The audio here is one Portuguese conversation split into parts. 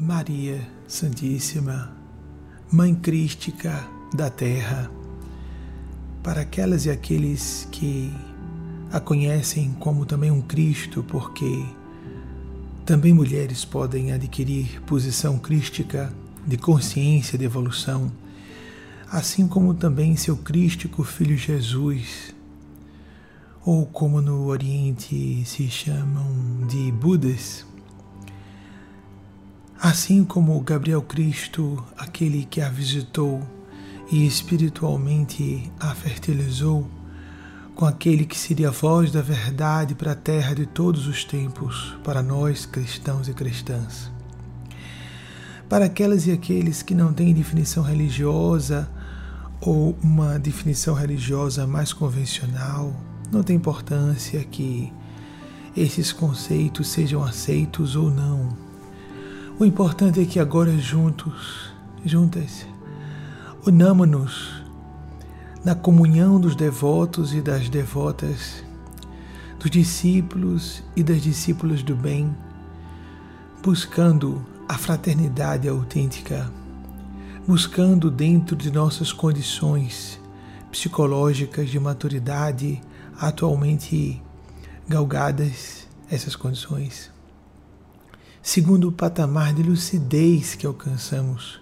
Maria Santíssima, Mãe Crística da Terra, para aquelas e aqueles que a conhecem como também um Cristo, porque também mulheres podem adquirir posição crística de consciência de evolução, assim como também seu crístico filho Jesus, ou como no Oriente se chamam de Budas Assim como Gabriel Cristo, aquele que a visitou e espiritualmente a fertilizou, com aquele que seria a voz da verdade para a terra de todos os tempos, para nós cristãos e cristãs. Para aquelas e aqueles que não têm definição religiosa ou uma definição religiosa mais convencional, não tem importância que esses conceitos sejam aceitos ou não o importante é que agora juntos, juntas, unamos-nos na comunhão dos devotos e das devotas, dos discípulos e das discípulas do bem, buscando a fraternidade autêntica, buscando dentro de nossas condições psicológicas de maturidade atualmente galgadas essas condições segundo o patamar de lucidez que alcançamos,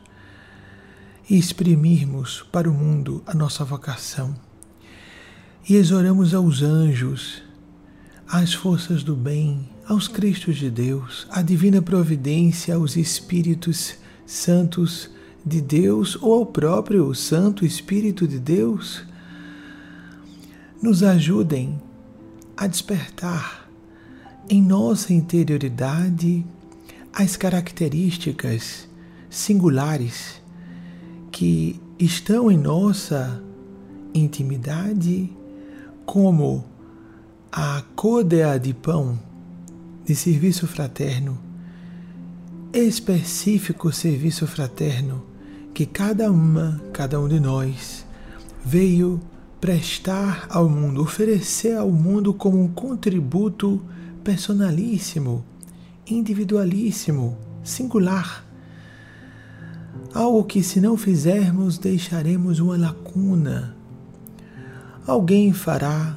e exprimirmos para o mundo a nossa vocação. E exoramos aos anjos, às forças do bem, aos Cristos de Deus, à divina providência, aos Espíritos Santos de Deus ou ao próprio Santo Espírito de Deus, nos ajudem a despertar em nossa interioridade as características singulares que estão em nossa intimidade, como a códea de pão de serviço fraterno, específico serviço fraterno que cada uma, cada um de nós veio prestar ao mundo, oferecer ao mundo como um contributo personalíssimo individualíssimo, singular. Algo que, se não fizermos, deixaremos uma lacuna. Alguém fará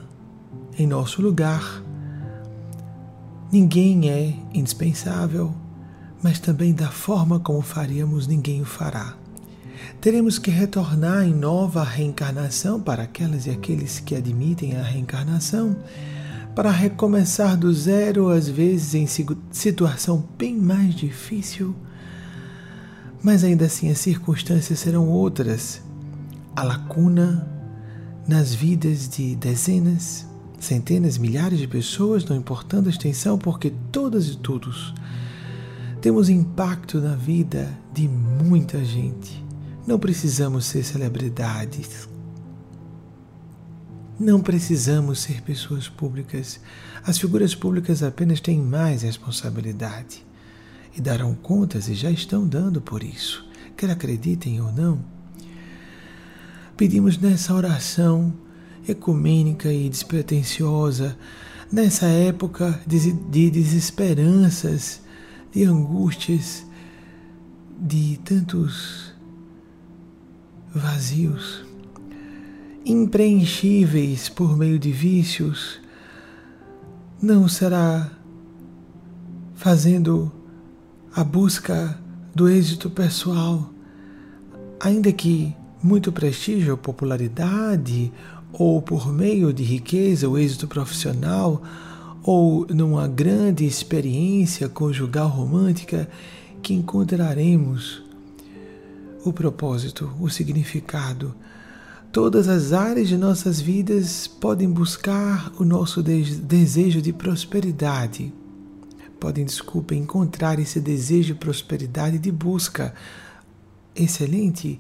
em nosso lugar. Ninguém é indispensável, mas também da forma como faríamos, ninguém o fará. Teremos que retornar em nova reencarnação para aquelas e aqueles que admitem a reencarnação para recomeçar do zero, às vezes em situação bem mais difícil. Mas ainda assim as circunstâncias serão outras. A lacuna nas vidas de dezenas, centenas, milhares de pessoas, não importando a extensão, porque todas e todos temos impacto na vida de muita gente. Não precisamos ser celebridades, não precisamos ser pessoas públicas. As figuras públicas apenas têm mais responsabilidade e darão contas e já estão dando por isso, quer acreditem ou não. Pedimos nessa oração ecumênica e despretensiosa, nessa época de desesperanças, de angústias, de tantos vazios impreenchíveis por meio de vícios, não será fazendo a busca do êxito pessoal, ainda que muito prestígio ou popularidade, ou por meio de riqueza, o êxito profissional, ou numa grande experiência conjugal romântica, que encontraremos o propósito, o significado Todas as áreas de nossas vidas podem buscar o nosso desejo de prosperidade. Podem, desculpa, encontrar esse desejo de prosperidade de busca. Excelente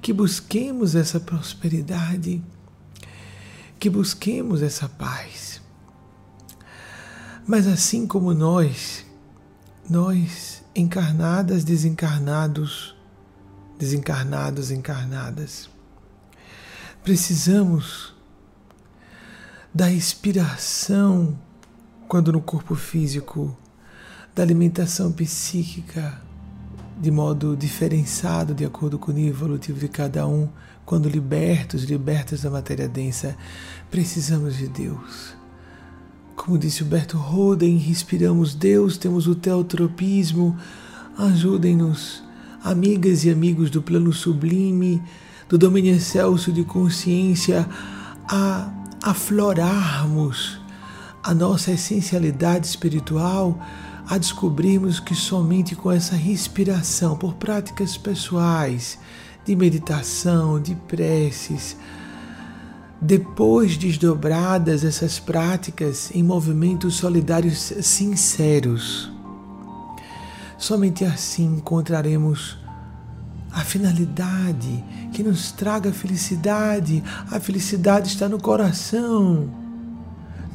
que busquemos essa prosperidade, que busquemos essa paz. Mas assim como nós, nós encarnadas, desencarnados, desencarnados, encarnadas, Precisamos da inspiração quando no corpo físico, da alimentação psíquica, de modo diferenciado de acordo com o nível evolutivo de cada um, quando libertos, libertas da matéria densa, precisamos de Deus. Como disse Humberto Roden, respiramos Deus, temos o teotropismo. Ajudem-nos, amigas e amigos do plano sublime, do domínio excelso de consciência, a aflorarmos a nossa essencialidade espiritual a descobrirmos que somente com essa respiração, por práticas pessoais, de meditação, de preces, depois desdobradas essas práticas em movimentos solidários sinceros, somente assim encontraremos a finalidade que nos traga felicidade. A felicidade está no coração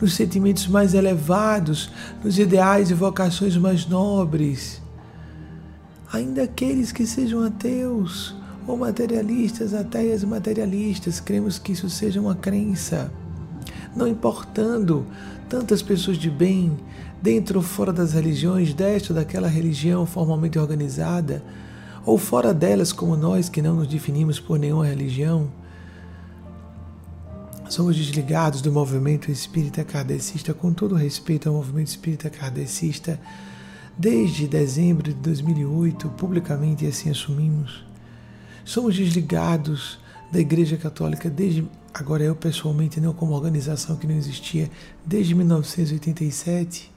nos sentimentos mais elevados, nos ideais e vocações mais nobres. Ainda aqueles que sejam ateus ou materialistas, ateias materialistas, cremos que isso seja uma crença. Não importando tantas pessoas de bem, dentro ou fora das religiões, desta ou daquela religião formalmente organizada, ou fora delas, como nós que não nos definimos por nenhuma religião, Somos desligados do movimento espírita kardecista, com todo respeito ao movimento espírita kardecista, desde dezembro de 2008, publicamente assim assumimos. Somos desligados da Igreja Católica desde, agora eu pessoalmente, não como organização que não existia, desde 1987.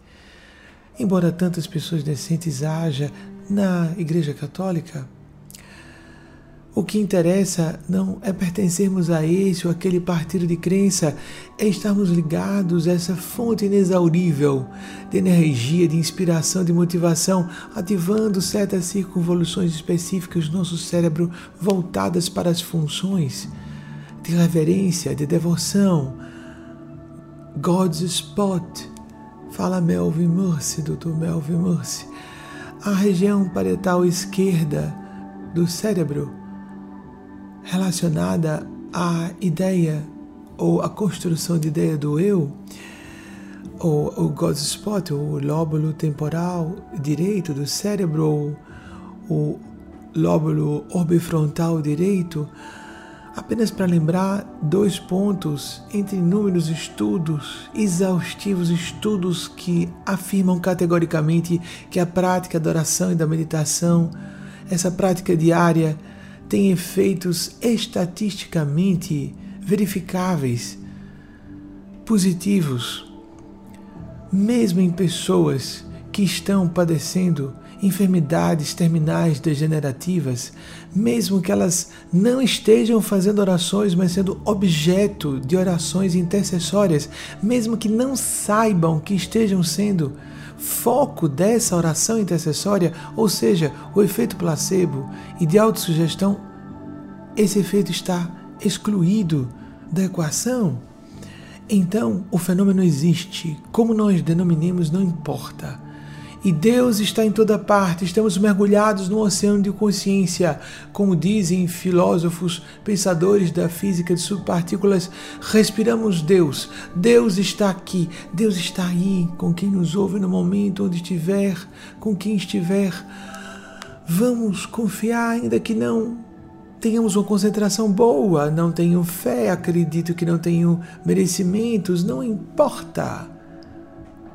Embora tantas pessoas decentes haja na Igreja Católica, o que interessa não é pertencermos a esse ou aquele partido de crença, é estarmos ligados a essa fonte inexaurível de energia, de inspiração, de motivação, ativando certas circunvoluções específicas do nosso cérebro voltadas para as funções de reverência, de devoção. God's Spot, fala Melvin Mursi, Dr. Melvin Mursi. A região parietal esquerda do cérebro relacionada à ideia ou à construção de ideia do eu, ou o God's spot, o lóbulo temporal direito do cérebro, ou o lóbulo orbifrontal direito, apenas para lembrar dois pontos entre inúmeros estudos, exaustivos estudos que afirmam categoricamente que a prática da oração e da meditação, essa prática diária, tem efeitos estatisticamente verificáveis, positivos, mesmo em pessoas que estão padecendo enfermidades terminais degenerativas, mesmo que elas não estejam fazendo orações, mas sendo objeto de orações intercessórias, mesmo que não saibam que estejam sendo foco dessa oração intercessória, ou seja, o efeito placebo e de autossugestão, esse efeito está excluído da equação. Então, o fenômeno existe, como nós denominemos, não importa. E Deus está em toda parte, estamos mergulhados no oceano de consciência. Como dizem filósofos, pensadores da física de subpartículas, respiramos Deus. Deus está aqui, Deus está aí, com quem nos ouve no momento onde estiver, com quem estiver. Vamos confiar, ainda que não tenhamos uma concentração boa, não tenho fé, acredito que não tenho merecimentos, não importa.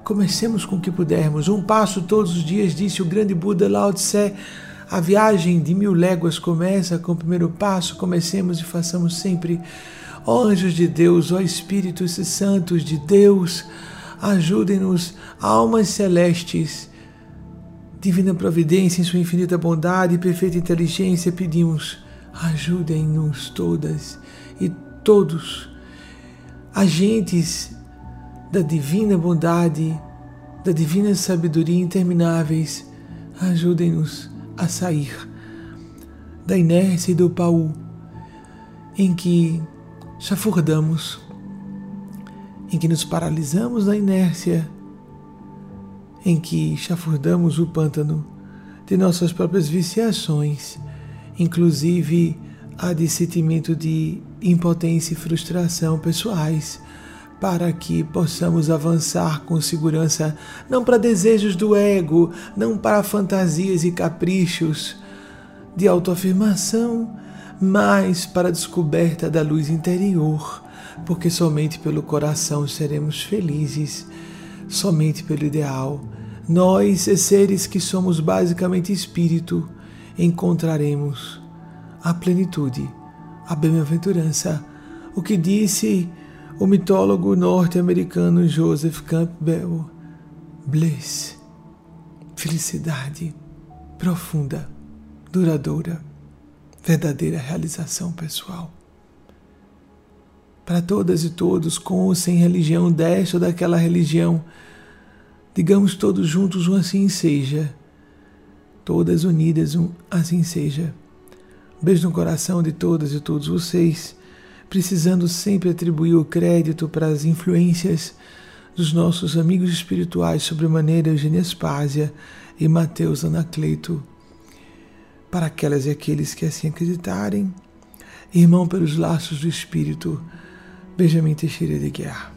Comecemos com o que pudermos. Um passo todos os dias, disse o grande Buda Lao Tse. A viagem de mil léguas começa com o primeiro passo. Comecemos e façamos sempre. Ó anjos de Deus, ó Espíritos Santos de Deus, ajudem-nos, almas celestes. Divina providência, em sua infinita bondade e perfeita inteligência, pedimos, ajudem-nos todas e todos, agentes da divina bondade, da divina sabedoria intermináveis, ajudem-nos a sair da inércia e do pau em que chafurdamos, em que nos paralisamos na inércia, em que chafurdamos o pântano de nossas próprias viciações, inclusive a de sentimento de impotência e frustração pessoais para que possamos avançar com segurança, não para desejos do ego, não para fantasias e caprichos, de autoafirmação, mas para a descoberta da luz interior, porque somente pelo coração seremos felizes, somente pelo ideal. Nós, seres que somos basicamente espírito, encontraremos a plenitude, a bem-aventurança. O que disse o mitólogo norte-americano Joseph Campbell: bliss, felicidade profunda, duradoura, verdadeira realização pessoal. Para todas e todos, com ou sem religião, desta ou daquela religião, digamos todos juntos um assim seja, todas unidas um assim seja. Beijo no coração de todas e todos vocês, precisando sempre atribuir o crédito para as influências dos nossos amigos espirituais sobre maneira Eugênia Spásia e Mateus Anacleto. Para aquelas e aqueles que assim acreditarem, irmão pelos laços do Espírito, Benjamin Teixeira de Guerra.